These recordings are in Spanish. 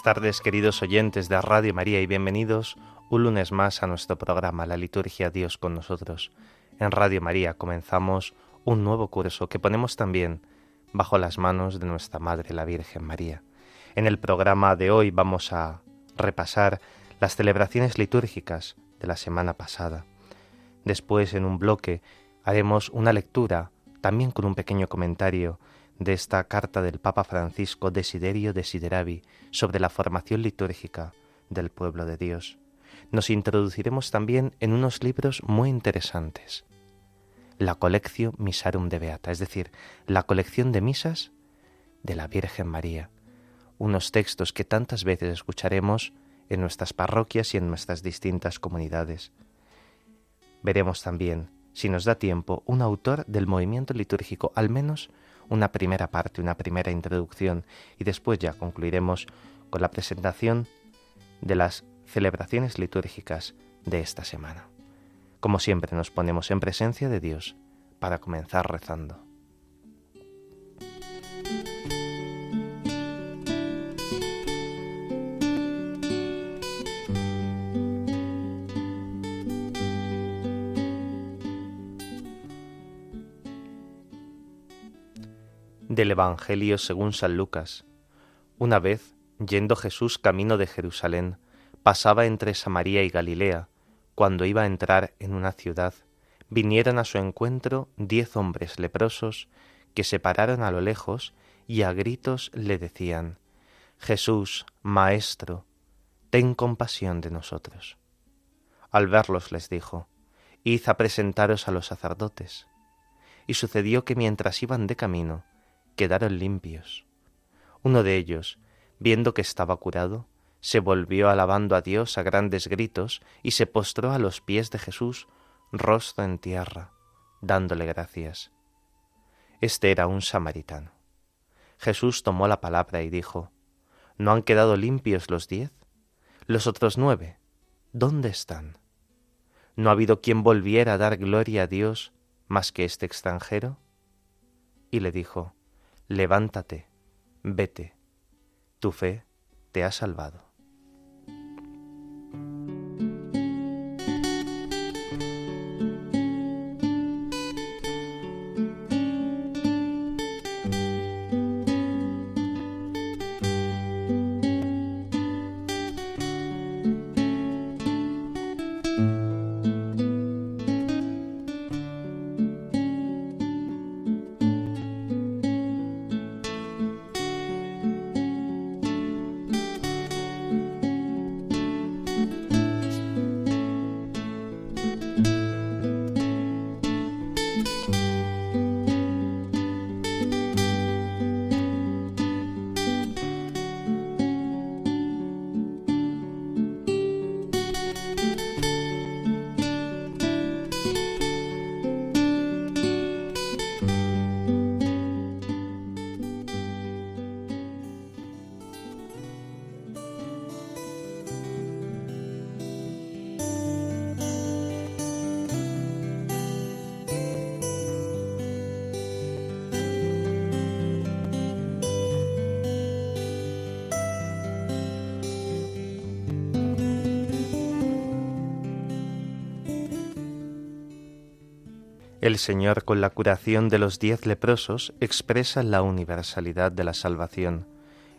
Buenas tardes, queridos oyentes de Radio María, y bienvenidos un lunes más a nuestro programa La Liturgia Dios con nosotros. En Radio María comenzamos un nuevo curso que ponemos también bajo las manos de nuestra Madre, la Virgen María. En el programa de hoy vamos a repasar las celebraciones litúrgicas de la semana pasada. Después, en un bloque, haremos una lectura, también con un pequeño comentario, de esta carta del Papa Francisco Desiderio Desideravi sobre la formación litúrgica del pueblo de Dios. Nos introduciremos también en unos libros muy interesantes. La colección Misarum de Beata, es decir, la colección de misas de la Virgen María, unos textos que tantas veces escucharemos en nuestras parroquias y en nuestras distintas comunidades. Veremos también, si nos da tiempo, un autor del movimiento litúrgico, al menos una primera parte, una primera introducción y después ya concluiremos con la presentación de las celebraciones litúrgicas de esta semana. Como siempre nos ponemos en presencia de Dios para comenzar rezando. Del Evangelio según San Lucas. Una vez, yendo Jesús camino de Jerusalén, pasaba entre Samaria y Galilea, cuando iba a entrar en una ciudad, vinieron a su encuentro diez hombres leprosos que se pararon a lo lejos y a gritos le decían, Jesús, Maestro, ten compasión de nosotros. Al verlos les dijo, Id a presentaros a los sacerdotes. Y sucedió que mientras iban de camino, quedaron limpios. Uno de ellos, viendo que estaba curado, se volvió alabando a Dios a grandes gritos y se postró a los pies de Jesús, rostro en tierra, dándole gracias. Este era un samaritano. Jesús tomó la palabra y dijo, ¿No han quedado limpios los diez? Los otros nueve, ¿dónde están? ¿No ha habido quien volviera a dar gloria a Dios más que este extranjero? Y le dijo, levántate, vete, tu fe te ha salvado. El Señor con la curación de los diez leprosos expresa la universalidad de la salvación.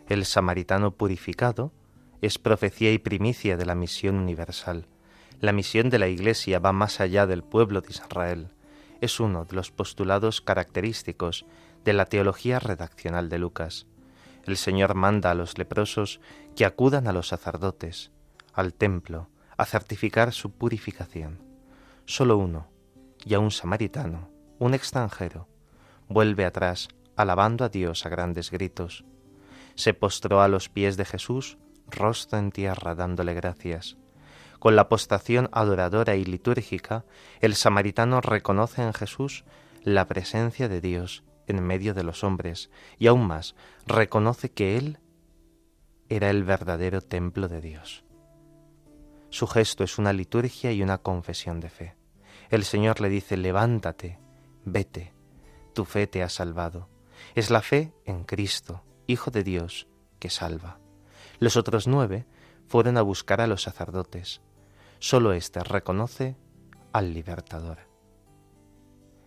El samaritano purificado es profecía y primicia de la misión universal. La misión de la Iglesia va más allá del pueblo de Israel. Es uno de los postulados característicos de la teología redaccional de Lucas. El Señor manda a los leprosos que acudan a los sacerdotes, al templo, a certificar su purificación. Solo uno, y a un samaritano, un extranjero, vuelve atrás, alabando a Dios a grandes gritos. se postró a los pies de Jesús, rostro en tierra, dándole gracias. Con la postración adoradora y litúrgica, el samaritano reconoce en Jesús la presencia de Dios en medio de los hombres, y aún más, reconoce que Él era el verdadero templo de Dios. Su gesto es una liturgia y una confesión de fe. El Señor le dice, levántate, vete, tu fe te ha salvado. Es la fe en Cristo, Hijo de Dios, que salva. Los otros nueve fueron a buscar a los sacerdotes. Solo éste reconoce al libertador.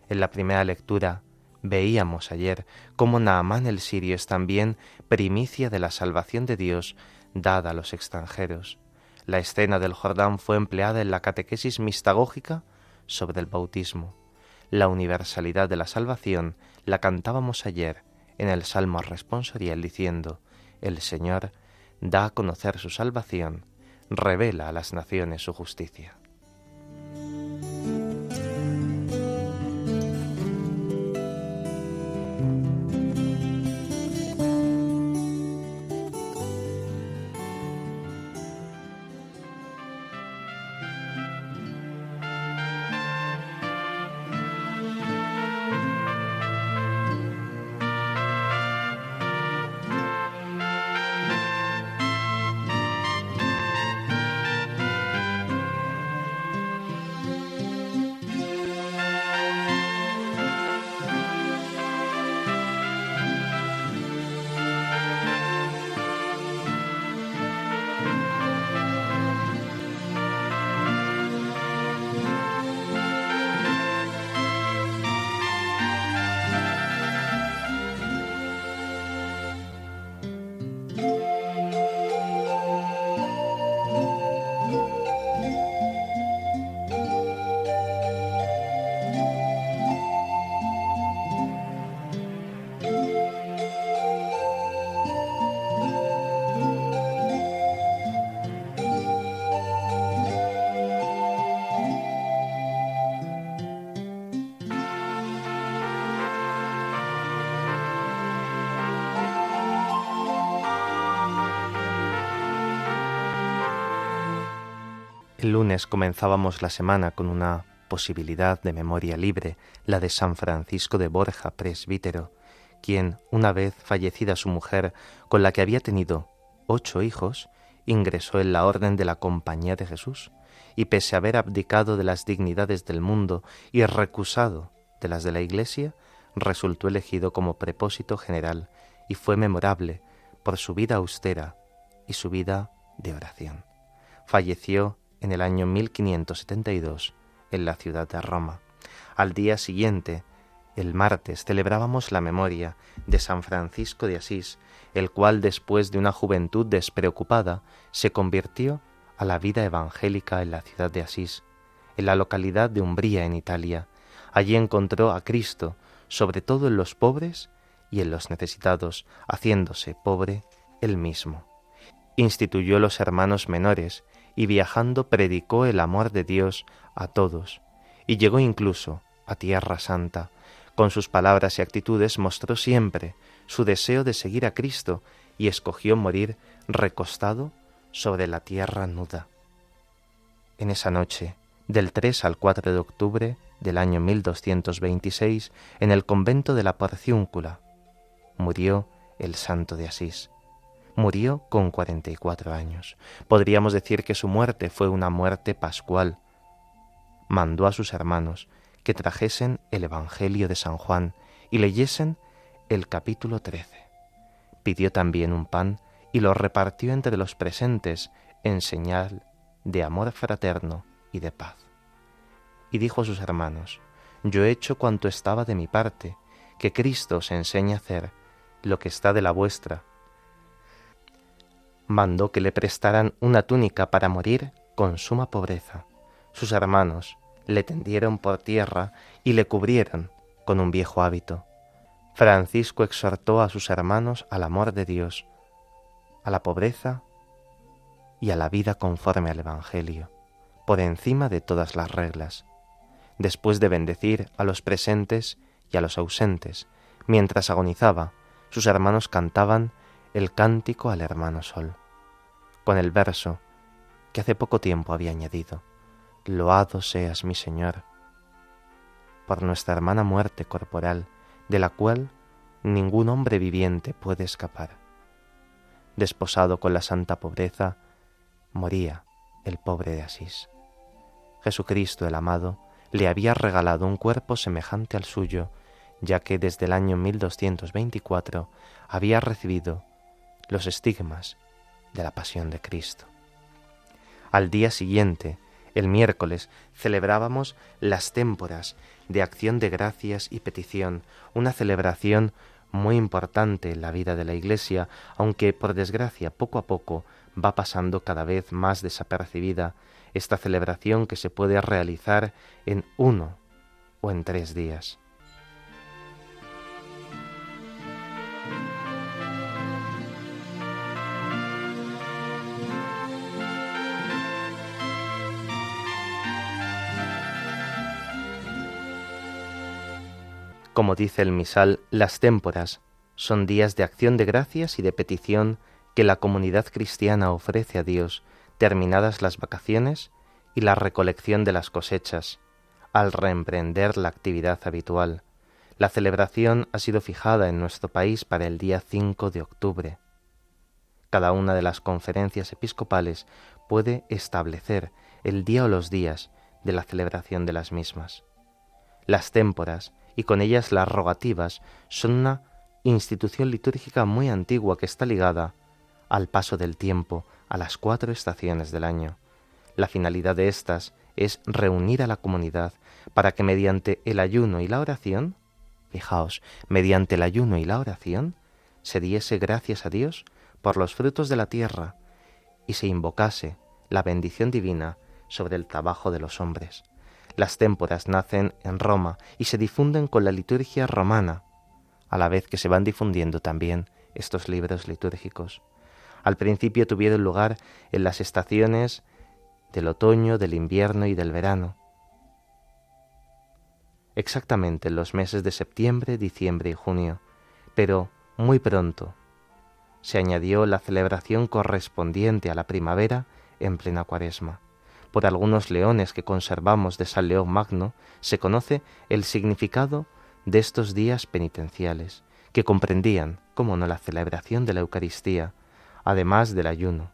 En la primera lectura veíamos ayer cómo Naamán el sirio es también primicia de la salvación de Dios dada a los extranjeros. La escena del Jordán fue empleada en la catequesis mistagógica sobre el bautismo. La universalidad de la salvación la cantábamos ayer en el Salmo responsorial diciendo, El Señor da a conocer su salvación, revela a las naciones su justicia. El lunes comenzábamos la semana con una posibilidad de memoria libre, la de San Francisco de Borja, presbítero, quien, una vez fallecida su mujer, con la que había tenido ocho hijos, ingresó en la orden de la Compañía de Jesús, y pese a haber abdicado de las dignidades del mundo y recusado de las de la Iglesia, resultó elegido como prepósito general y fue memorable por su vida austera y su vida de oración. Falleció en el año 1572 en la ciudad de Roma. Al día siguiente, el martes, celebrábamos la memoria de San Francisco de Asís, el cual después de una juventud despreocupada se convirtió a la vida evangélica en la ciudad de Asís, en la localidad de Umbría en Italia. Allí encontró a Cristo, sobre todo en los pobres y en los necesitados, haciéndose pobre él mismo. Instituyó los hermanos menores y viajando predicó el amor de Dios a todos, y llegó incluso a Tierra Santa. Con sus palabras y actitudes mostró siempre su deseo de seguir a Cristo y escogió morir recostado sobre la tierra nuda. En esa noche, del 3 al 4 de octubre del año 1226, en el convento de la Porciúncula, murió el santo de Asís murió con 44 años. Podríamos decir que su muerte fue una muerte pascual. Mandó a sus hermanos que trajesen el Evangelio de San Juan y leyesen el capítulo 13. Pidió también un pan y lo repartió entre los presentes en señal de amor fraterno y de paz. Y dijo a sus hermanos, Yo he hecho cuanto estaba de mi parte, que Cristo os enseñe a hacer lo que está de la vuestra, mandó que le prestaran una túnica para morir con suma pobreza. Sus hermanos le tendieron por tierra y le cubrieron con un viejo hábito. Francisco exhortó a sus hermanos al amor de Dios, a la pobreza y a la vida conforme al Evangelio, por encima de todas las reglas. Después de bendecir a los presentes y a los ausentes, mientras agonizaba, sus hermanos cantaban el cántico al hermano Sol, con el verso que hace poco tiempo había añadido, Loado seas mi Señor, por nuestra hermana muerte corporal, de la cual ningún hombre viviente puede escapar. Desposado con la santa pobreza, moría el pobre de Asís. Jesucristo el amado le había regalado un cuerpo semejante al suyo, ya que desde el año 1224 había recibido los estigmas de la pasión de Cristo. Al día siguiente, el miércoles, celebrábamos las témporas de acción de gracias y petición, una celebración muy importante en la vida de la Iglesia, aunque por desgracia poco a poco va pasando cada vez más desapercibida esta celebración que se puede realizar en uno o en tres días. Como dice el misal, las témporas son días de acción de gracias y de petición que la comunidad cristiana ofrece a Dios terminadas las vacaciones y la recolección de las cosechas, al reemprender la actividad habitual. La celebración ha sido fijada en nuestro país para el día 5 de octubre. Cada una de las conferencias episcopales puede establecer el día o los días de la celebración de las mismas. Las témporas y con ellas las rogativas son una institución litúrgica muy antigua que está ligada al paso del tiempo, a las cuatro estaciones del año. La finalidad de estas es reunir a la comunidad para que mediante el ayuno y la oración, fijaos, mediante el ayuno y la oración, se diese gracias a Dios por los frutos de la tierra y se invocase la bendición divina sobre el trabajo de los hombres. Las témporas nacen en Roma y se difunden con la liturgia romana, a la vez que se van difundiendo también estos libros litúrgicos. Al principio tuvieron lugar en las estaciones del otoño, del invierno y del verano, exactamente en los meses de septiembre, diciembre y junio, pero muy pronto se añadió la celebración correspondiente a la primavera en plena cuaresma por algunos leones que conservamos de San León Magno, se conoce el significado de estos días penitenciales, que comprendían, como no, la celebración de la Eucaristía, además del ayuno,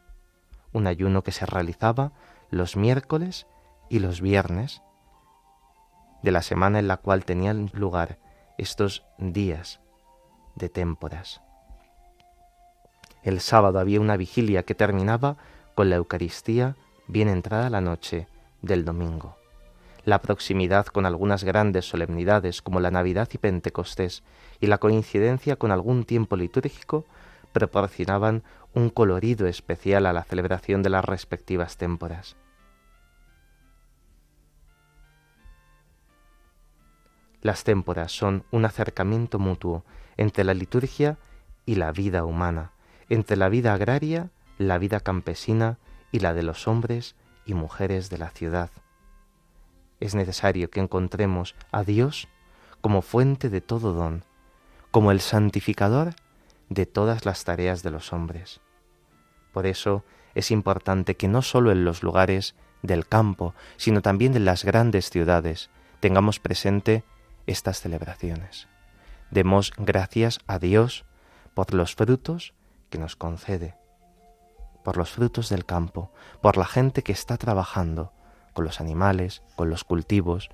un ayuno que se realizaba los miércoles y los viernes de la semana en la cual tenían lugar estos días de témporas. El sábado había una vigilia que terminaba con la Eucaristía bien entrada la noche del domingo. La proximidad con algunas grandes solemnidades como la Navidad y Pentecostés y la coincidencia con algún tiempo litúrgico proporcionaban un colorido especial a la celebración de las respectivas témporas. Las témporas son un acercamiento mutuo entre la liturgia y la vida humana, entre la vida agraria, la vida campesina y la de los hombres y mujeres de la ciudad. Es necesario que encontremos a Dios como fuente de todo don, como el santificador de todas las tareas de los hombres. Por eso es importante que no sólo en los lugares del campo, sino también en las grandes ciudades, tengamos presente estas celebraciones. Demos gracias a Dios por los frutos que nos concede, por los frutos del campo, por la gente que está trabajando con los animales, con los cultivos,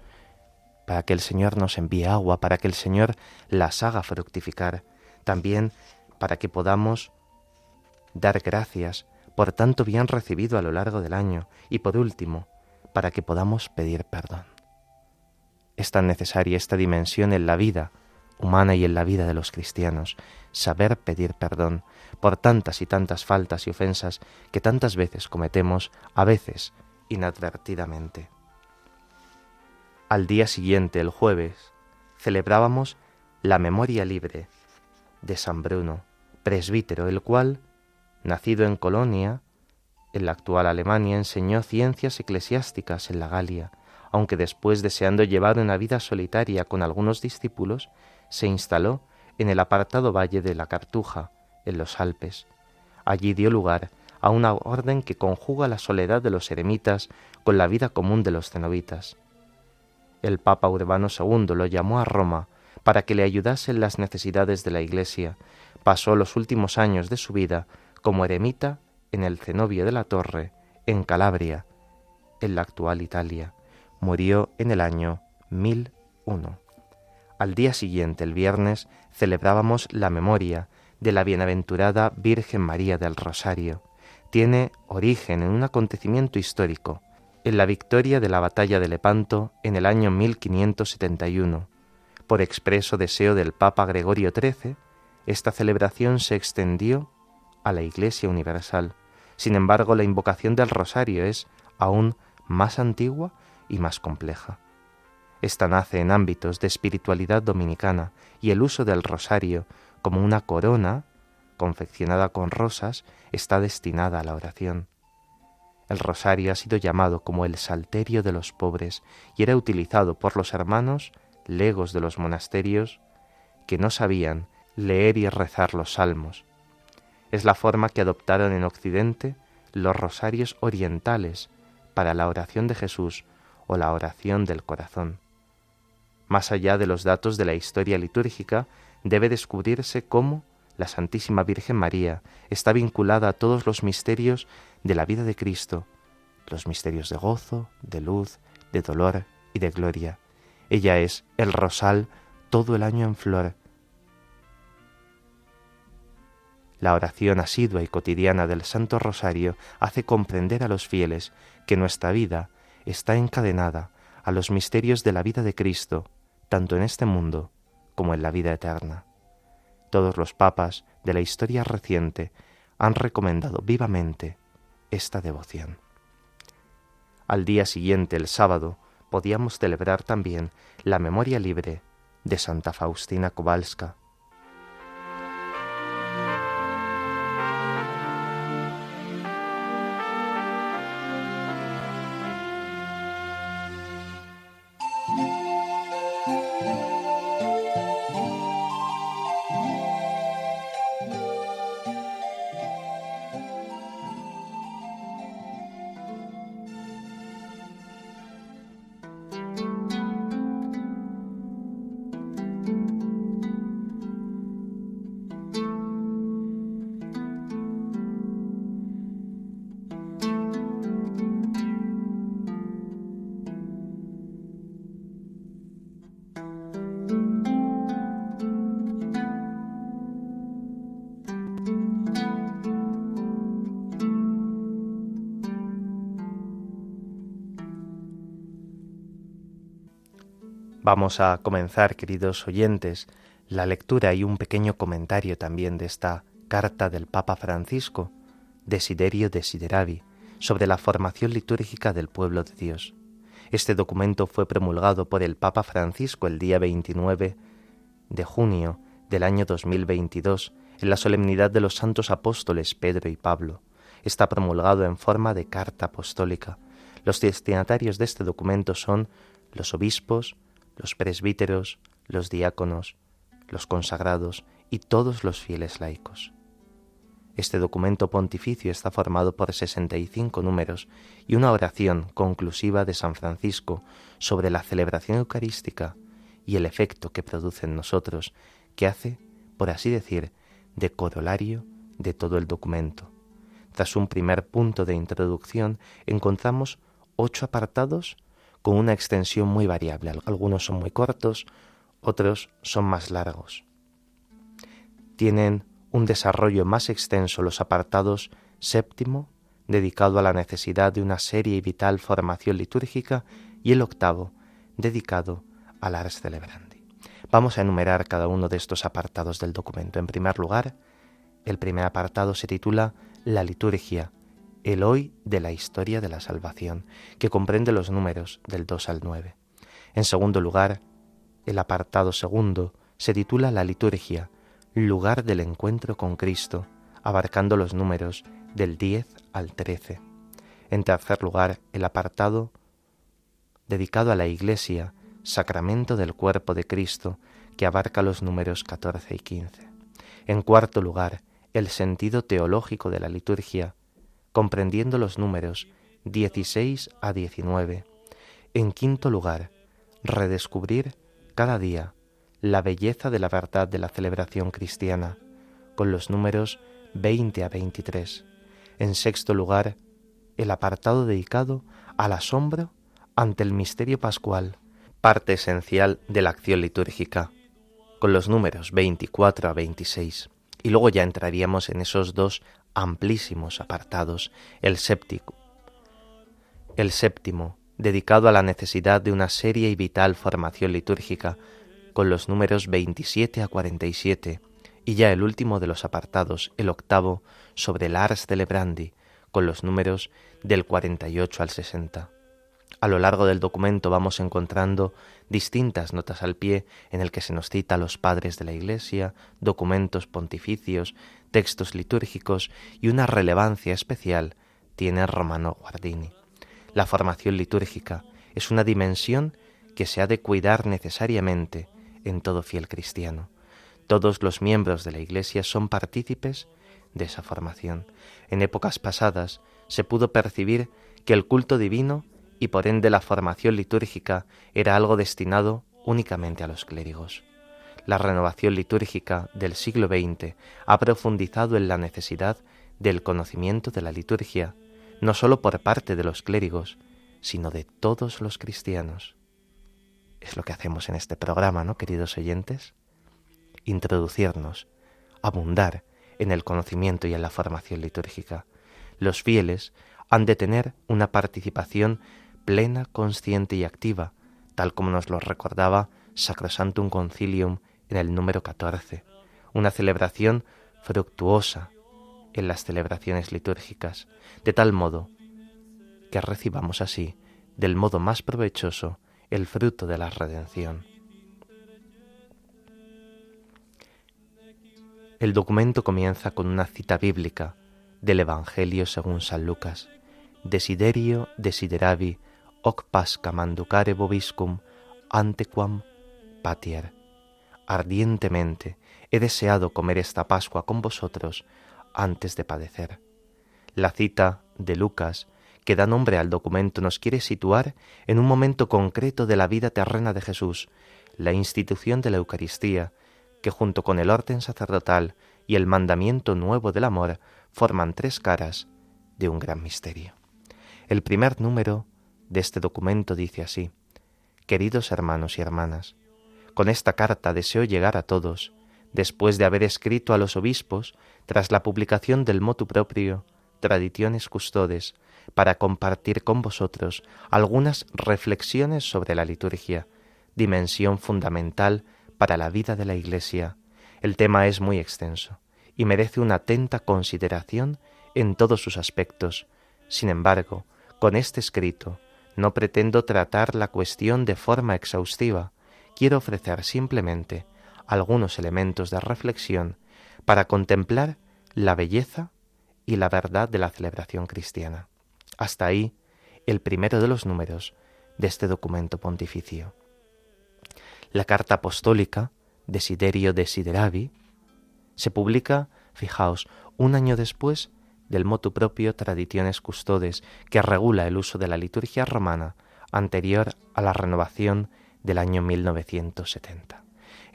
para que el Señor nos envíe agua, para que el Señor las haga fructificar, también para que podamos dar gracias por tanto bien recibido a lo largo del año y por último, para que podamos pedir perdón. Es tan necesaria esta dimensión en la vida humana y en la vida de los cristianos, saber pedir perdón por tantas y tantas faltas y ofensas que tantas veces cometemos, a veces inadvertidamente. Al día siguiente, el jueves, celebrábamos la memoria libre de San Bruno, presbítero, el cual, nacido en Colonia, en la actual Alemania, enseñó ciencias eclesiásticas en la Galia, aunque después, deseando llevar una vida solitaria con algunos discípulos, se instaló en el apartado valle de la Cartuja, en los Alpes. Allí dio lugar a una orden que conjuga la soledad de los eremitas con la vida común de los cenobitas. El Papa Urbano II lo llamó a Roma para que le ayudase en las necesidades de la Iglesia. Pasó los últimos años de su vida como eremita en el cenobio de la Torre, en Calabria, en la actual Italia. Murió en el año 1001. Al día siguiente, el viernes, celebrábamos la memoria de la bienaventurada Virgen María del Rosario. Tiene origen en un acontecimiento histórico, en la victoria de la batalla de Lepanto en el año 1571. Por expreso deseo del Papa Gregorio XIII, esta celebración se extendió a la Iglesia Universal. Sin embargo, la invocación del rosario es aún más antigua y más compleja. Esta nace en ámbitos de espiritualidad dominicana y el uso del rosario como una corona confeccionada con rosas está destinada a la oración. El rosario ha sido llamado como el salterio de los pobres y era utilizado por los hermanos legos de los monasterios que no sabían leer y rezar los salmos. Es la forma que adoptaron en Occidente los rosarios orientales para la oración de Jesús o la oración del corazón. Más allá de los datos de la historia litúrgica, debe descubrirse cómo la Santísima Virgen María está vinculada a todos los misterios de la vida de Cristo, los misterios de gozo, de luz, de dolor y de gloria. Ella es el rosal todo el año en flor. La oración asidua y cotidiana del Santo Rosario hace comprender a los fieles que nuestra vida está encadenada a los misterios de la vida de Cristo, tanto en este mundo como en la vida eterna. Todos los papas de la historia reciente han recomendado vivamente esta devoción. Al día siguiente, el sábado, podíamos celebrar también la memoria libre de Santa Faustina Kowalska, Vamos a comenzar, queridos oyentes, la lectura y un pequeño comentario también de esta carta del Papa Francisco, Desiderio Desideravi, sobre la formación litúrgica del pueblo de Dios. Este documento fue promulgado por el Papa Francisco el día 29 de junio del año 2022 en la solemnidad de los santos apóstoles Pedro y Pablo. Está promulgado en forma de carta apostólica. Los destinatarios de este documento son los obispos, los presbíteros, los diáconos, los consagrados y todos los fieles laicos. Este documento pontificio está formado por 65 números y una oración conclusiva de San Francisco sobre la celebración eucarística y el efecto que produce en nosotros, que hace, por así decir, de corolario de todo el documento. Tras un primer punto de introducción encontramos ocho apartados con una extensión muy variable. Algunos son muy cortos, otros son más largos. Tienen un desarrollo más extenso los apartados séptimo, dedicado a la necesidad de una seria y vital formación litúrgica, y el octavo, dedicado al ars celebrandi. Vamos a enumerar cada uno de estos apartados del documento. En primer lugar, el primer apartado se titula La liturgia, el hoy de la historia de la salvación, que comprende los números del 2 al 9. En segundo lugar, el apartado segundo se titula La liturgia, lugar del encuentro con Cristo, abarcando los números del 10 al 13. En tercer lugar, el apartado dedicado a la Iglesia, sacramento del cuerpo de Cristo, que abarca los números 14 y 15. En cuarto lugar, el sentido teológico de la liturgia, comprendiendo los números 16 a 19. En quinto lugar, redescubrir cada día la belleza de la verdad de la celebración cristiana, con los números 20 a 23. En sexto lugar, el apartado dedicado al asombro ante el misterio pascual, parte esencial de la acción litúrgica, con los números 24 a 26. Y luego ya entraríamos en esos dos amplísimos apartados, el séptico, el séptimo, dedicado a la necesidad de una seria y vital formación litúrgica, con los números 27 a 47, y ya el último de los apartados, el octavo, sobre el Ars Celebrandi, con los números del 48 al 60. A lo largo del documento vamos encontrando distintas notas al pie en el que se nos cita a los padres de la Iglesia, documentos pontificios, textos litúrgicos y una relevancia especial tiene Romano Guardini. La formación litúrgica es una dimensión que se ha de cuidar necesariamente en todo fiel cristiano. Todos los miembros de la Iglesia son partícipes de esa formación. En épocas pasadas se pudo percibir que el culto divino y por ende la formación litúrgica era algo destinado únicamente a los clérigos. La renovación litúrgica del siglo XX ha profundizado en la necesidad del conocimiento de la liturgia, no sólo por parte de los clérigos, sino de todos los cristianos. Es lo que hacemos en este programa, ¿no, queridos oyentes? Introducirnos, abundar en el conocimiento y en la formación litúrgica. Los fieles han de tener una participación plena, consciente y activa, tal como nos lo recordaba Sacrosantum Concilium en el número 14, una celebración fructuosa en las celebraciones litúrgicas, de tal modo que recibamos así, del modo más provechoso, el fruto de la redención. El documento comienza con una cita bíblica del Evangelio según San Lucas, Desiderio desideravi hoc pasca manducare vobiscum antequam patier. Ardientemente he deseado comer esta Pascua con vosotros antes de padecer. La cita de Lucas, que da nombre al documento, nos quiere situar en un momento concreto de la vida terrena de Jesús, la institución de la Eucaristía, que junto con el orden sacerdotal y el mandamiento nuevo del amor forman tres caras de un gran misterio. El primer número de este documento dice así, Queridos hermanos y hermanas, con esta carta deseo llegar a todos, después de haber escrito a los obispos, tras la publicación del motu proprio, Tradiciones Custodes, para compartir con vosotros algunas reflexiones sobre la liturgia, dimensión fundamental para la vida de la Iglesia. El tema es muy extenso y merece una atenta consideración en todos sus aspectos. Sin embargo, con este escrito no pretendo tratar la cuestión de forma exhaustiva, quiero ofrecer simplemente algunos elementos de reflexión para contemplar la belleza y la verdad de la celebración cristiana. Hasta ahí el primero de los números de este documento pontificio. La carta apostólica Desiderio Desideravi se publica, fijaos, un año después del motu propio Tradiciones Custodes, que regula el uso de la liturgia romana anterior a la renovación del año 1970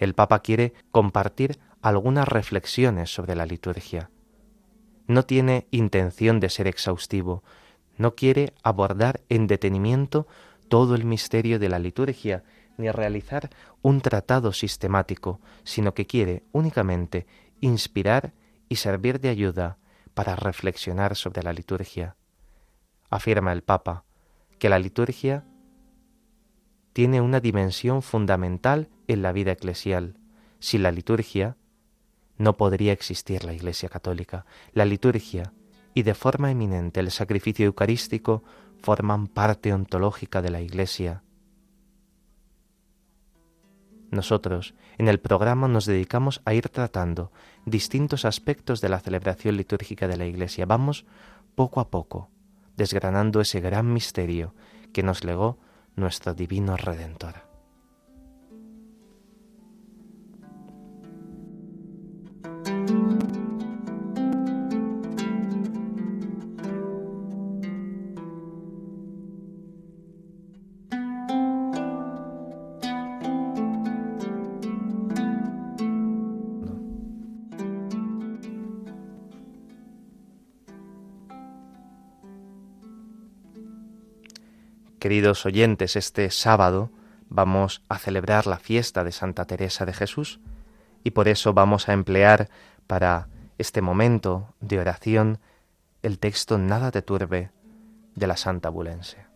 el Papa quiere compartir algunas reflexiones sobre la liturgia. No tiene intención de ser exhaustivo, no quiere abordar en detenimiento todo el misterio de la liturgia, ni realizar un tratado sistemático, sino que quiere únicamente inspirar y servir de ayuda para reflexionar sobre la liturgia. Afirma el Papa que la liturgia tiene una dimensión fundamental en la vida eclesial. Sin la liturgia no podría existir la Iglesia Católica. La liturgia y de forma eminente el sacrificio eucarístico forman parte ontológica de la Iglesia. Nosotros en el programa nos dedicamos a ir tratando distintos aspectos de la celebración litúrgica de la Iglesia. Vamos poco a poco desgranando ese gran misterio que nos legó nuestro divino Redentor. Queridos oyentes, este sábado vamos a celebrar la fiesta de Santa Teresa de Jesús y por eso vamos a emplear para este momento de oración el texto Nada te turbe de la Santa Bulense.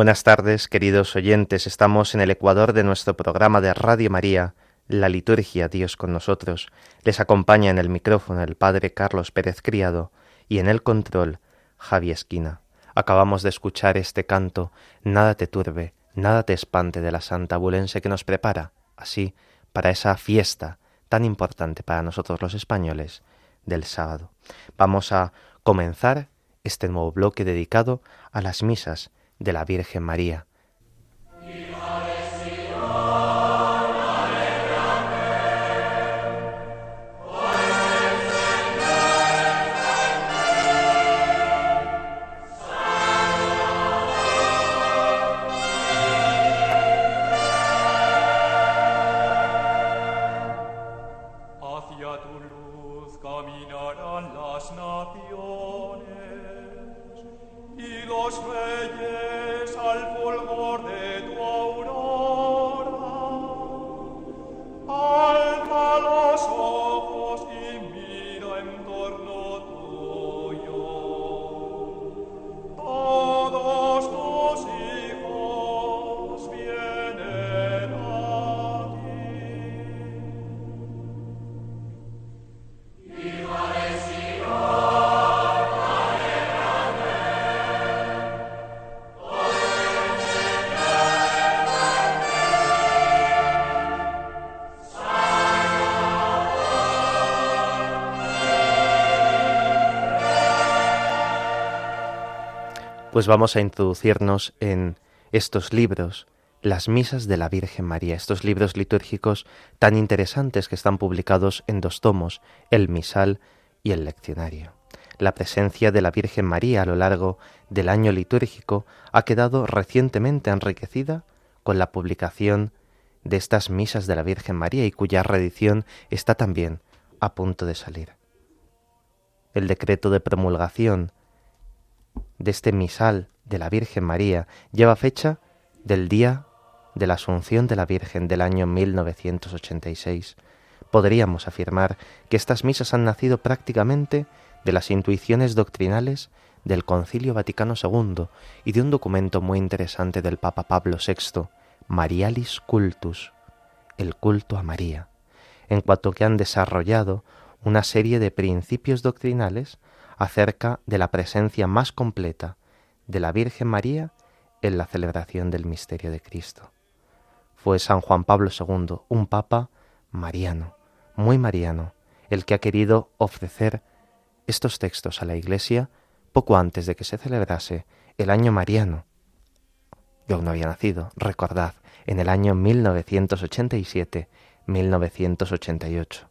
Buenas tardes, queridos oyentes. Estamos en el ecuador de nuestro programa de Radio María, La Liturgia, Dios con nosotros. Les acompaña en el micrófono el Padre Carlos Pérez Criado y en el control Javi Esquina. Acabamos de escuchar este canto, Nada te turbe, nada te espante de la Santa Bulense que nos prepara, así, para esa fiesta tan importante para nosotros los españoles del sábado. Vamos a comenzar este nuevo bloque dedicado a las misas de la Virgen María. Pues vamos a introducirnos en estos libros, las misas de la Virgen María, estos libros litúrgicos tan interesantes que están publicados en dos tomos, el misal y el leccionario. La presencia de la Virgen María a lo largo del año litúrgico ha quedado recientemente enriquecida con la publicación de estas misas de la Virgen María y cuya reedición está también a punto de salir. El decreto de promulgación de este misal de la Virgen María lleva fecha del día de la Asunción de la Virgen del año 1986. Podríamos afirmar que estas misas han nacido prácticamente de las intuiciones doctrinales del Concilio Vaticano II y de un documento muy interesante del Papa Pablo VI, Marialis Cultus, el culto a María, en cuanto que han desarrollado una serie de principios doctrinales acerca de la presencia más completa de la Virgen María en la celebración del misterio de Cristo. Fue San Juan Pablo II, un papa mariano, muy mariano, el que ha querido ofrecer estos textos a la Iglesia poco antes de que se celebrase el año mariano. Yo aún no había nacido, recordad, en el año 1987-1988.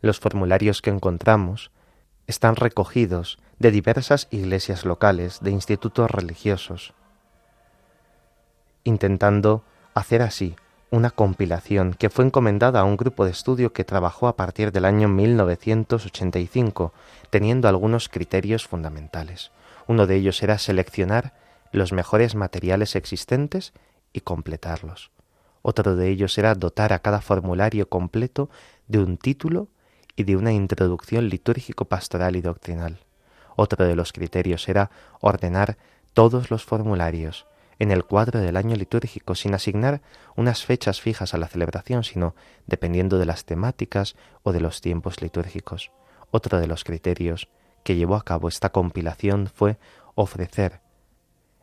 Los formularios que encontramos están recogidos de diversas iglesias locales, de institutos religiosos, intentando hacer así una compilación que fue encomendada a un grupo de estudio que trabajó a partir del año 1985, teniendo algunos criterios fundamentales. Uno de ellos era seleccionar los mejores materiales existentes y completarlos. Otro de ellos era dotar a cada formulario completo de un título y de una introducción litúrgico-pastoral y doctrinal. Otro de los criterios era ordenar todos los formularios en el cuadro del año litúrgico sin asignar unas fechas fijas a la celebración, sino dependiendo de las temáticas o de los tiempos litúrgicos. Otro de los criterios que llevó a cabo esta compilación fue ofrecer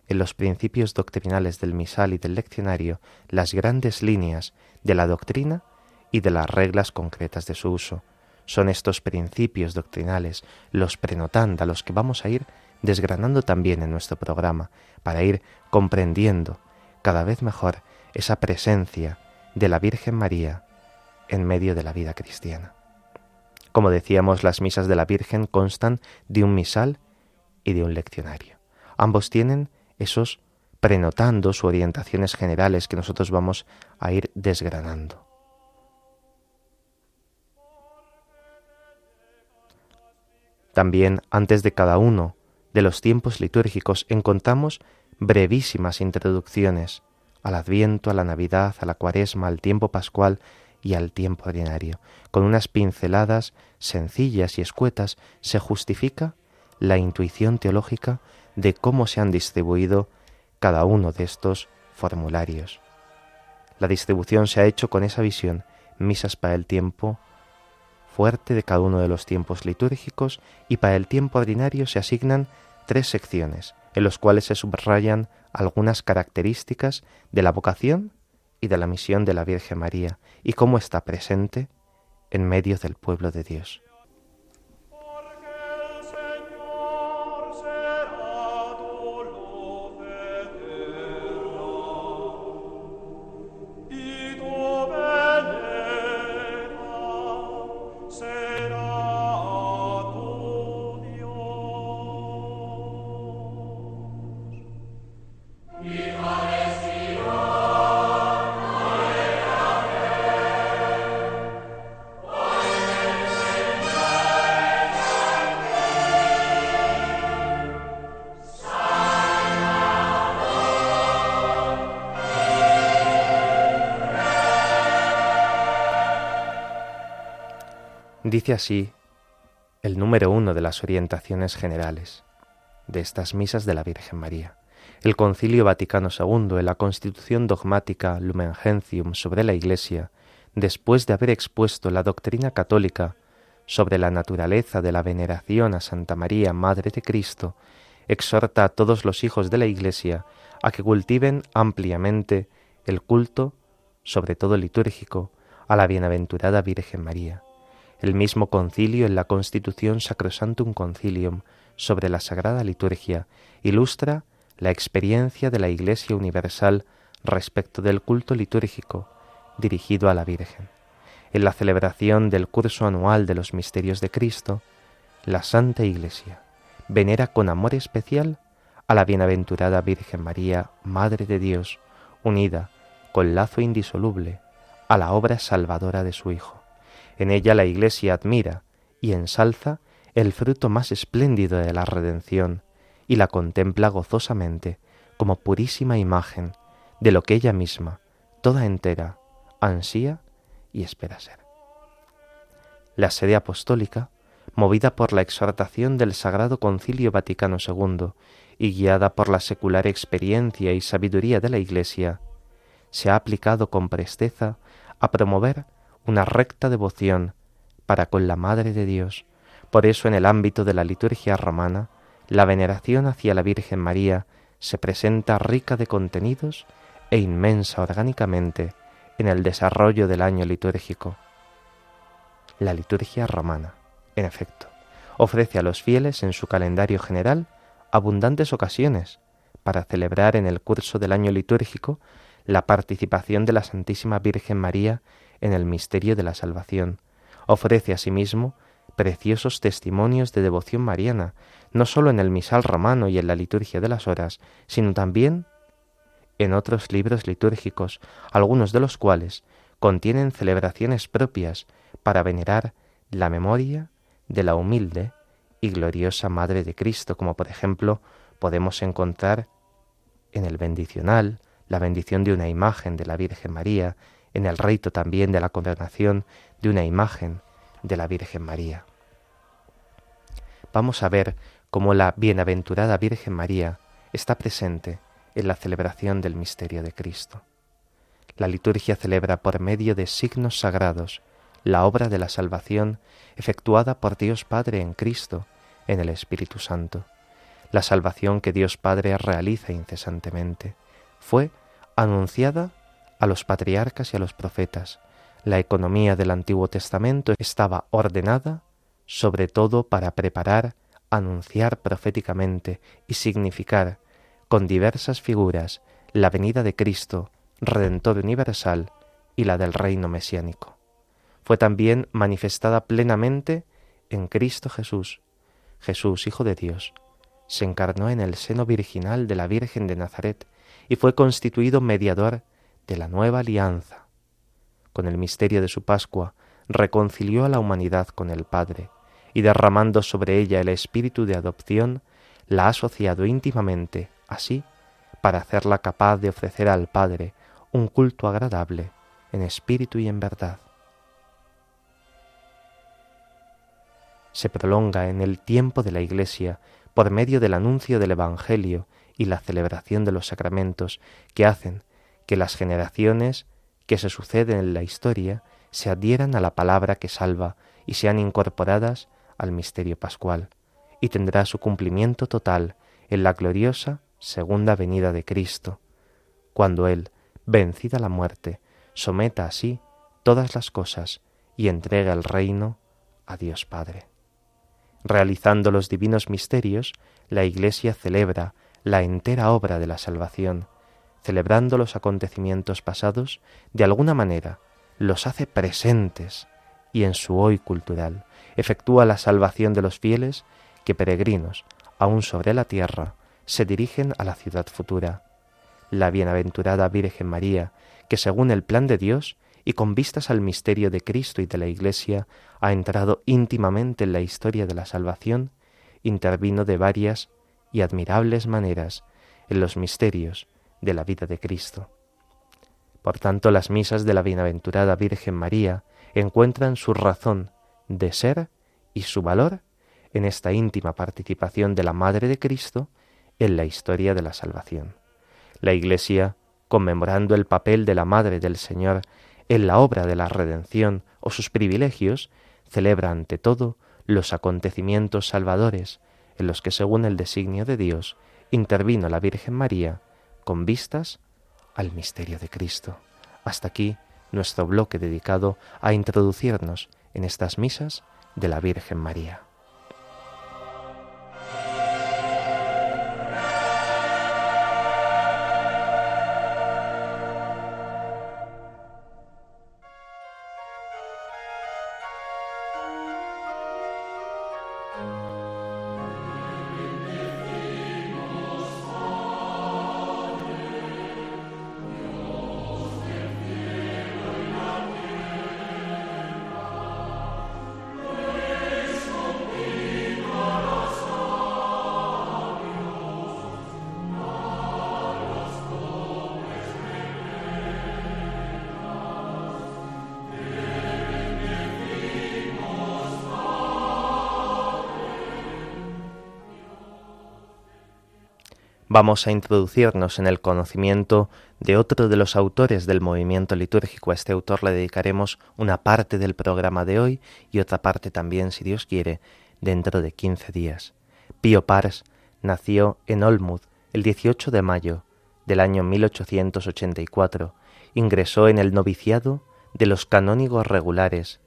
en los principios doctrinales del misal y del leccionario las grandes líneas de la doctrina y de las reglas concretas de su uso, son estos principios doctrinales, los prenotanda, los que vamos a ir desgranando también en nuestro programa, para ir comprendiendo cada vez mejor esa presencia de la Virgen María en medio de la vida cristiana. Como decíamos, las misas de la Virgen constan de un misal y de un leccionario. Ambos tienen esos prenotandos o orientaciones generales que nosotros vamos a ir desgranando. También antes de cada uno de los tiempos litúrgicos encontramos brevísimas introducciones al Adviento, a la Navidad, a la Cuaresma, al tiempo pascual y al tiempo ordinario. Con unas pinceladas sencillas y escuetas se justifica la intuición teológica de cómo se han distribuido cada uno de estos formularios. La distribución se ha hecho con esa visión, misas para el tiempo fuerte de cada uno de los tiempos litúrgicos y para el tiempo ordinario se asignan tres secciones en los cuales se subrayan algunas características de la vocación y de la misión de la Virgen María y cómo está presente en medio del pueblo de Dios. Dice así el número uno de las orientaciones generales de estas misas de la Virgen María. El Concilio Vaticano II, en la Constitución dogmática Lumen Gentium sobre la Iglesia, después de haber expuesto la doctrina católica sobre la naturaleza de la veneración a Santa María, Madre de Cristo, exhorta a todos los hijos de la Iglesia a que cultiven ampliamente el culto, sobre todo litúrgico, a la bienaventurada Virgen María el mismo concilio en la Constitución Sacrosantum Concilium sobre la Sagrada Liturgia ilustra la experiencia de la Iglesia Universal respecto del culto litúrgico dirigido a la Virgen. En la celebración del curso anual de los misterios de Cristo, la Santa Iglesia venera con amor especial a la bienaventurada Virgen María, Madre de Dios, unida con lazo indisoluble a la obra salvadora de su Hijo. En ella la Iglesia admira y ensalza el fruto más espléndido de la redención y la contempla gozosamente como purísima imagen de lo que ella misma, toda entera, ansía y espera ser. La sede apostólica, movida por la exhortación del Sagrado Concilio Vaticano II y guiada por la secular experiencia y sabiduría de la Iglesia, se ha aplicado con presteza a promover una recta devoción para con la Madre de Dios. Por eso en el ámbito de la liturgia romana, la veneración hacia la Virgen María se presenta rica de contenidos e inmensa orgánicamente en el desarrollo del año litúrgico. La liturgia romana, en efecto, ofrece a los fieles en su calendario general abundantes ocasiones para celebrar en el curso del año litúrgico la participación de la Santísima Virgen María en el misterio de la salvación. Ofrece asimismo preciosos testimonios de devoción mariana, no sólo en el misal romano y en la liturgia de las horas, sino también en otros libros litúrgicos, algunos de los cuales contienen celebraciones propias para venerar la memoria de la humilde y gloriosa Madre de Cristo, como por ejemplo podemos encontrar en el bendicional la bendición de una imagen de la Virgen María, en el rito también de la condenación de una imagen de la Virgen María. Vamos a ver cómo la bienaventurada Virgen María está presente en la celebración del misterio de Cristo. La liturgia celebra por medio de signos sagrados la obra de la salvación efectuada por Dios Padre en Cristo, en el Espíritu Santo. La salvación que Dios Padre realiza incesantemente fue anunciada a los patriarcas y a los profetas. La economía del Antiguo Testamento estaba ordenada sobre todo para preparar, anunciar proféticamente y significar con diversas figuras la venida de Cristo, Redentor universal, y la del reino mesiánico. Fue también manifestada plenamente en Cristo Jesús. Jesús, Hijo de Dios, se encarnó en el seno virginal de la Virgen de Nazaret y fue constituido mediador de la nueva alianza. Con el misterio de su Pascua reconcilió a la humanidad con el Padre y derramando sobre ella el espíritu de adopción, la ha asociado íntimamente así para hacerla capaz de ofrecer al Padre un culto agradable en espíritu y en verdad. Se prolonga en el tiempo de la Iglesia por medio del anuncio del Evangelio y la celebración de los sacramentos que hacen que las generaciones que se suceden en la historia se adhieran a la palabra que salva y sean incorporadas al misterio pascual, y tendrá su cumplimiento total en la gloriosa segunda venida de Cristo, cuando Él, vencida la muerte, someta así todas las cosas y entrega el reino a Dios Padre. Realizando los divinos misterios, la Iglesia celebra la entera obra de la salvación, celebrando los acontecimientos pasados, de alguna manera los hace presentes y en su hoy cultural efectúa la salvación de los fieles que peregrinos, aún sobre la tierra, se dirigen a la ciudad futura. La bienaventurada Virgen María, que según el plan de Dios y con vistas al misterio de Cristo y de la Iglesia, ha entrado íntimamente en la historia de la salvación, intervino de varias y admirables maneras en los misterios de la vida de Cristo. Por tanto, las misas de la bienaventurada Virgen María encuentran su razón de ser y su valor en esta íntima participación de la Madre de Cristo en la historia de la salvación. La Iglesia, conmemorando el papel de la Madre del Señor en la obra de la redención o sus privilegios, celebra ante todo los acontecimientos salvadores en los que, según el designio de Dios, intervino la Virgen María con vistas al misterio de Cristo. Hasta aquí nuestro bloque dedicado a introducirnos en estas misas de la Virgen María. Vamos a introducirnos en el conocimiento de otro de los autores del movimiento litúrgico. A este autor le dedicaremos una parte del programa de hoy y otra parte también, si Dios quiere, dentro de quince días. Pío Pars nació en Olmutz el 18 de mayo del año 1884. Ingresó en el noviciado de los canónigos regulares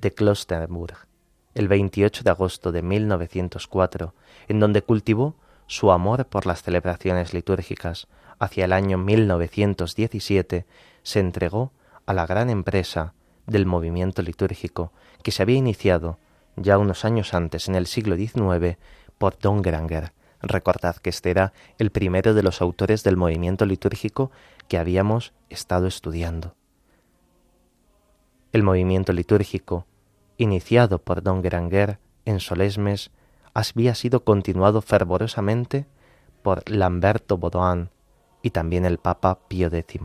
de Klosterburg el 28 de agosto de 1904, en donde cultivó su amor por las celebraciones litúrgicas. Hacia el año 1917 se entregó a la gran empresa del movimiento litúrgico que se había iniciado ya unos años antes, en el siglo XIX, por Don Granger. Recordad que este era el primero de los autores del movimiento litúrgico que habíamos estado estudiando. El movimiento litúrgico, iniciado por Don Granger en Solesmes, había sido continuado fervorosamente por Lamberto Baudouin y también el Papa Pío X.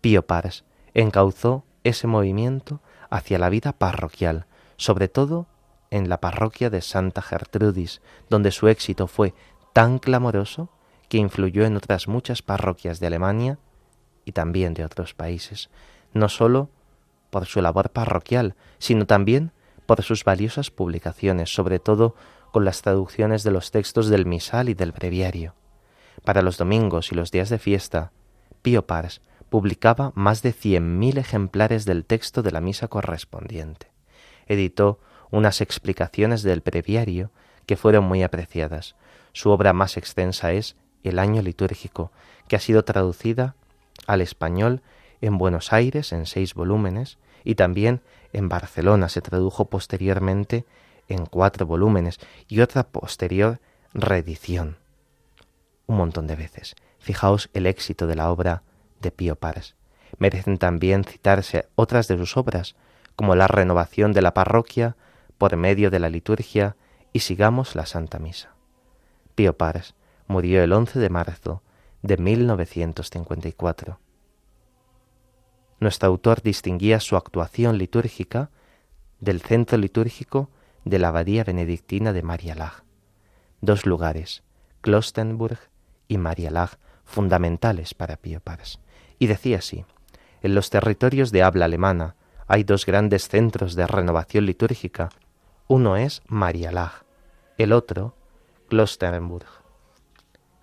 Pío Pars encauzó ese movimiento hacia la vida parroquial, sobre todo en la parroquia de Santa Gertrudis, donde su éxito fue tan clamoroso que influyó en otras muchas parroquias de Alemania y también de otros países, no sólo por su labor parroquial, sino también por sus valiosas publicaciones, sobre todo con las traducciones de los textos del misal y del breviario. Para los domingos y los días de fiesta, Pío Pars publicaba más de cien mil ejemplares del texto de la misa correspondiente. Editó unas explicaciones del breviario que fueron muy apreciadas. Su obra más extensa es El año litúrgico, que ha sido traducida al español en Buenos Aires en seis volúmenes y también en Barcelona se tradujo posteriormente en cuatro volúmenes y otra posterior reedición. Un montón de veces. Fijaos el éxito de la obra de Pío Pars. Merecen también citarse otras de sus obras, como la renovación de la parroquia por medio de la liturgia y sigamos la Santa Misa. Pío Pars murió el 11 de marzo de 1954. Nuestro autor distinguía su actuación litúrgica del centro litúrgico de la abadía benedictina de Marialag. Dos lugares, Klostenburg y Marialag, fundamentales para Pío Pars. Y decía así, en los territorios de habla alemana hay dos grandes centros de renovación litúrgica. Uno es Marialag, el otro Klostenburg.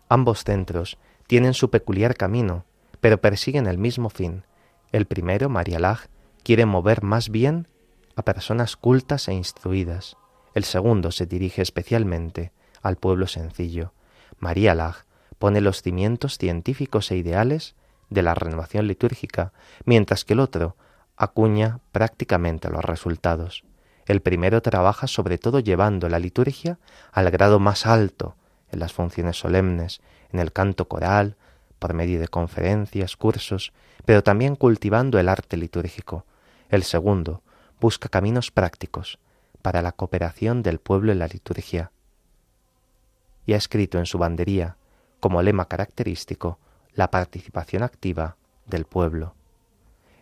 Ambos centros tienen su peculiar camino, pero persiguen el mismo fin. El primero, Marialag, quiere mover más bien a personas cultas e instruidas. El segundo se dirige especialmente al pueblo sencillo. María Lag pone los cimientos científicos e ideales de la renovación litúrgica, mientras que el otro acuña prácticamente los resultados. El primero trabaja sobre todo llevando la liturgia al grado más alto en las funciones solemnes, en el canto coral, por medio de conferencias, cursos, pero también cultivando el arte litúrgico. El segundo busca caminos prácticos para la cooperación del pueblo en la liturgia. Y ha escrito en su bandería, como lema característico, la participación activa del pueblo.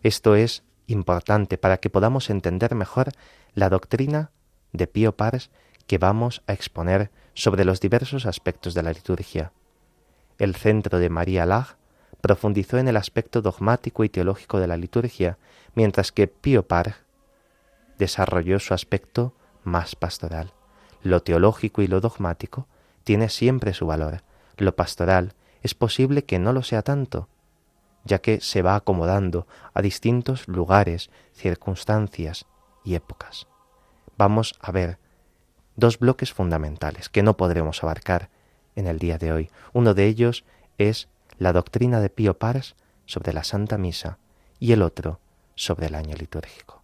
Esto es importante para que podamos entender mejor la doctrina de Pío Pars que vamos a exponer sobre los diversos aspectos de la liturgia. El centro de María Lag profundizó en el aspecto dogmático y teológico de la liturgia, mientras que Pío Pars desarrolló su aspecto más pastoral. Lo teológico y lo dogmático tiene siempre su valor. Lo pastoral es posible que no lo sea tanto, ya que se va acomodando a distintos lugares, circunstancias y épocas. Vamos a ver dos bloques fundamentales que no podremos abarcar en el día de hoy. Uno de ellos es la doctrina de Pío Pars sobre la Santa Misa y el otro sobre el año litúrgico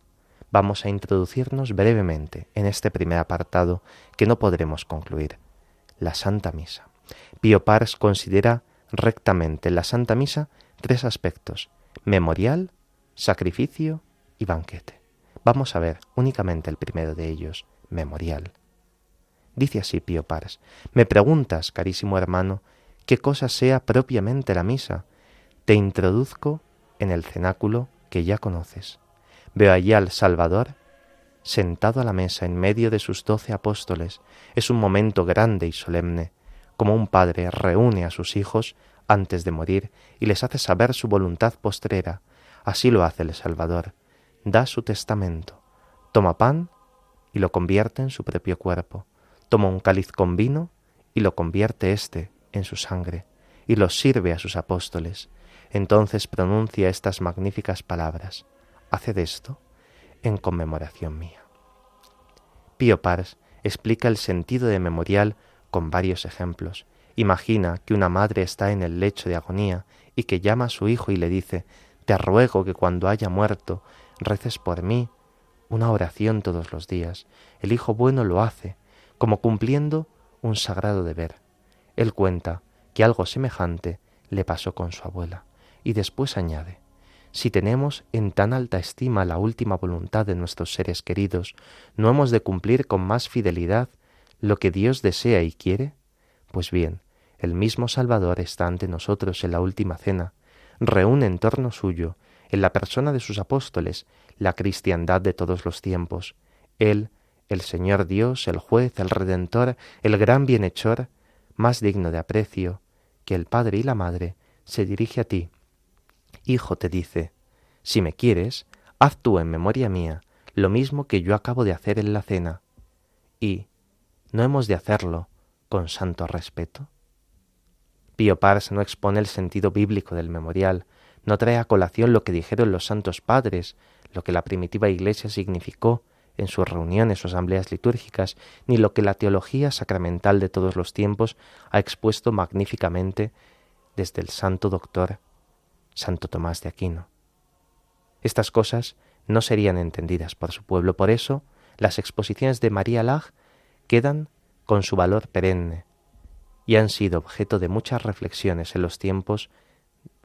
vamos a introducirnos brevemente en este primer apartado que no podremos concluir, la Santa Misa. Pío Pars considera rectamente la Santa Misa tres aspectos, memorial, sacrificio y banquete. Vamos a ver únicamente el primero de ellos, memorial. Dice así Pío Pars, me preguntas, carísimo hermano, qué cosa sea propiamente la misa. Te introduzco en el cenáculo que ya conoces. Veo allí al Salvador sentado a la mesa en medio de sus doce apóstoles. Es un momento grande y solemne. como un padre reúne a sus hijos antes de morir y les hace saber su voluntad postrera, así lo hace el Salvador. Da su testamento, toma pan y lo convierte en su propio cuerpo, toma un cáliz con vino y lo convierte éste en su sangre, y lo sirve a sus apóstoles. Entonces pronuncia estas magníficas palabras. Haced esto en conmemoración mía. Pío Pars explica el sentido de memorial con varios ejemplos. Imagina que una madre está en el lecho de agonía y que llama a su hijo y le dice, Te ruego que cuando haya muerto reces por mí una oración todos los días. El hijo bueno lo hace, como cumpliendo un sagrado deber. Él cuenta que algo semejante le pasó con su abuela, y después añade, si tenemos en tan alta estima la última voluntad de nuestros seres queridos, ¿no hemos de cumplir con más fidelidad lo que Dios desea y quiere? Pues bien, el mismo Salvador está ante nosotros en la última cena, reúne en torno suyo, en la persona de sus apóstoles, la cristiandad de todos los tiempos. Él, el Señor Dios, el juez, el Redentor, el gran bienhechor, más digno de aprecio que el Padre y la Madre, se dirige a ti. Hijo te dice, si me quieres, haz tú en memoria mía lo mismo que yo acabo de hacer en la cena. Y, ¿no hemos de hacerlo con santo respeto? Pío Pars no expone el sentido bíblico del memorial, no trae a colación lo que dijeron los santos padres, lo que la primitiva Iglesia significó en sus reuniones o asambleas litúrgicas, ni lo que la teología sacramental de todos los tiempos ha expuesto magníficamente desde el santo doctor Santo Tomás de Aquino. Estas cosas no serían entendidas por su pueblo, por eso las exposiciones de María Lag quedan con su valor perenne y han sido objeto de muchas reflexiones en los tiempos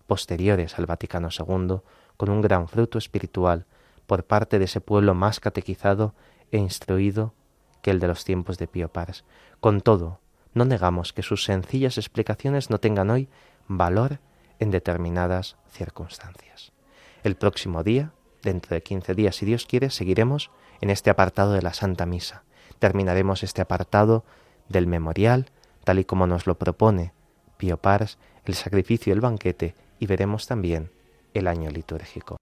posteriores al Vaticano II, con un gran fruto espiritual por parte de ese pueblo más catequizado e instruido que el de los tiempos de Pío Pars. Con todo, no negamos que sus sencillas explicaciones no tengan hoy valor en determinadas circunstancias. El próximo día, dentro de quince días, si Dios quiere, seguiremos en este apartado de la Santa Misa. Terminaremos este apartado del memorial, tal y como nos lo propone Pío Pars, el sacrificio y el banquete, y veremos también el año litúrgico.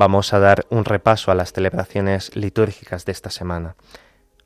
Vamos a dar un repaso a las celebraciones litúrgicas de esta semana.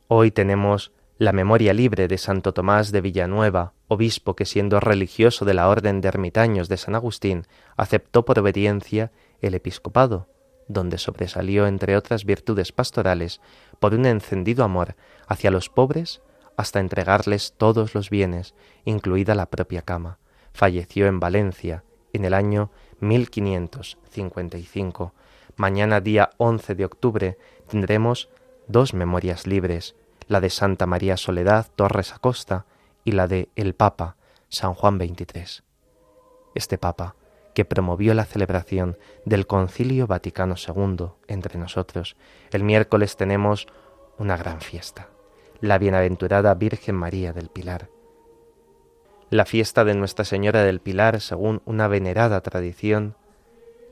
Hoy tenemos la memoria libre de Santo Tomás de Villanueva, obispo que siendo religioso de la Orden de Ermitaños de San Agustín, aceptó por obediencia el episcopado, donde sobresalió entre otras virtudes pastorales por un encendido amor hacia los pobres hasta entregarles todos los bienes, incluida la propia cama. Falleció en Valencia en el año 1555 Mañana día 11 de octubre tendremos dos memorias libres, la de Santa María Soledad Torres Acosta y la de el Papa San Juan XXIII. Este Papa, que promovió la celebración del Concilio Vaticano II entre nosotros, el miércoles tenemos una gran fiesta, la bienaventurada Virgen María del Pilar. La fiesta de Nuestra Señora del Pilar, según una venerada tradición,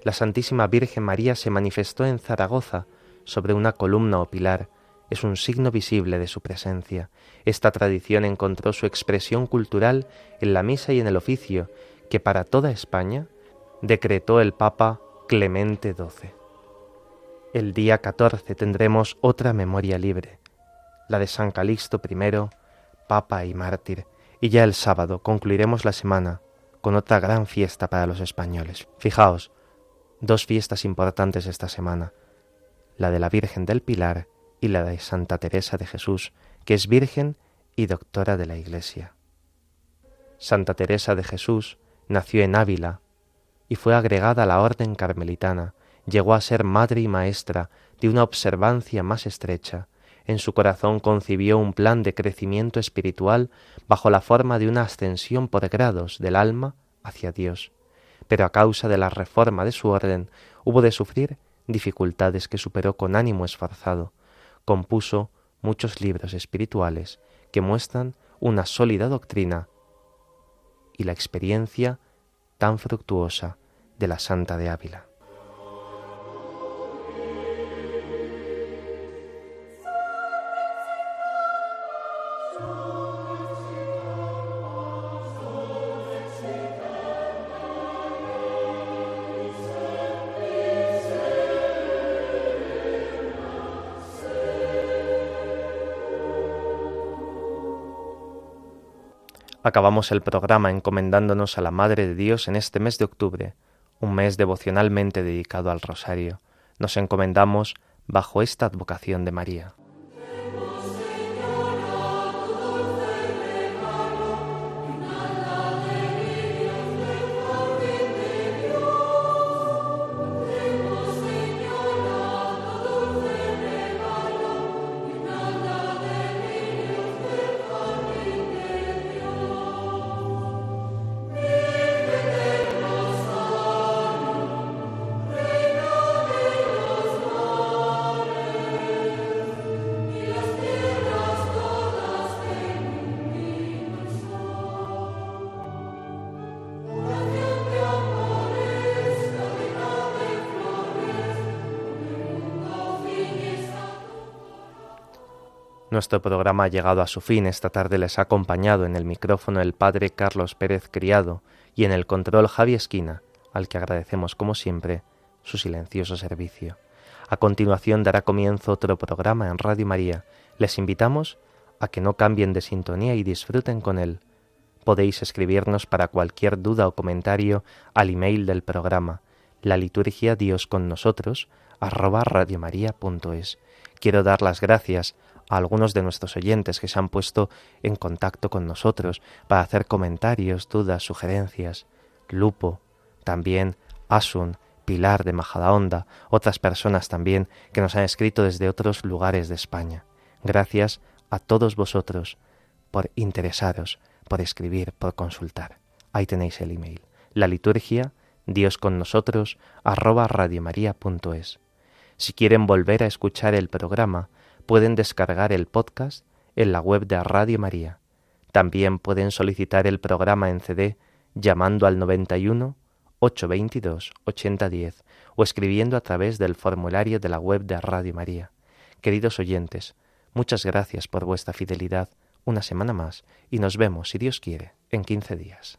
la Santísima Virgen María se manifestó en Zaragoza sobre una columna o pilar, es un signo visible de su presencia. Esta tradición encontró su expresión cultural en la misa y en el oficio que para toda España decretó el Papa Clemente XII. El día 14 tendremos otra memoria libre, la de San Calixto I, Papa y mártir, y ya el sábado concluiremos la semana con otra gran fiesta para los españoles. Fijaos, dos fiestas importantes esta semana, la de la Virgen del Pilar y la de Santa Teresa de Jesús, que es Virgen y doctora de la Iglesia. Santa Teresa de Jesús nació en Ávila y fue agregada a la orden carmelitana, llegó a ser madre y maestra de una observancia más estrecha. En su corazón concibió un plan de crecimiento espiritual bajo la forma de una ascensión por grados del alma hacia Dios. Pero a causa de la reforma de su orden hubo de sufrir dificultades que superó con ánimo esforzado. Compuso muchos libros espirituales que muestran una sólida doctrina y la experiencia tan fructuosa de la Santa de Ávila. Acabamos el programa encomendándonos a la Madre de Dios en este mes de octubre, un mes devocionalmente dedicado al rosario. Nos encomendamos bajo esta advocación de María. Nuestro programa ha llegado a su fin. Esta tarde les ha acompañado en el micrófono el padre Carlos Pérez Criado y en el control Javi Esquina, al que agradecemos como siempre su silencioso servicio. A continuación dará comienzo otro programa en Radio María. Les invitamos a que no cambien de sintonía y disfruten con él. Podéis escribirnos para cualquier duda o comentario al email del programa, la liturgia Dios con nosotros, arroba radiomaria.es. Quiero dar las gracias a algunos de nuestros oyentes que se han puesto en contacto con nosotros para hacer comentarios, dudas, sugerencias. Lupo, también Asun, Pilar de Majadahonda, otras personas también que nos han escrito desde otros lugares de España. Gracias a todos vosotros por interesaros, por escribir, por consultar. Ahí tenéis el email. La liturgia, Dios con nosotros, arroba radiomaria.es. Si quieren volver a escuchar el programa, pueden descargar el podcast en la web de Radio María. También pueden solicitar el programa en CD llamando al 91 822 8010 o escribiendo a través del formulario de la web de Radio María. Queridos oyentes, muchas gracias por vuestra fidelidad una semana más y nos vemos, si Dios quiere, en 15 días.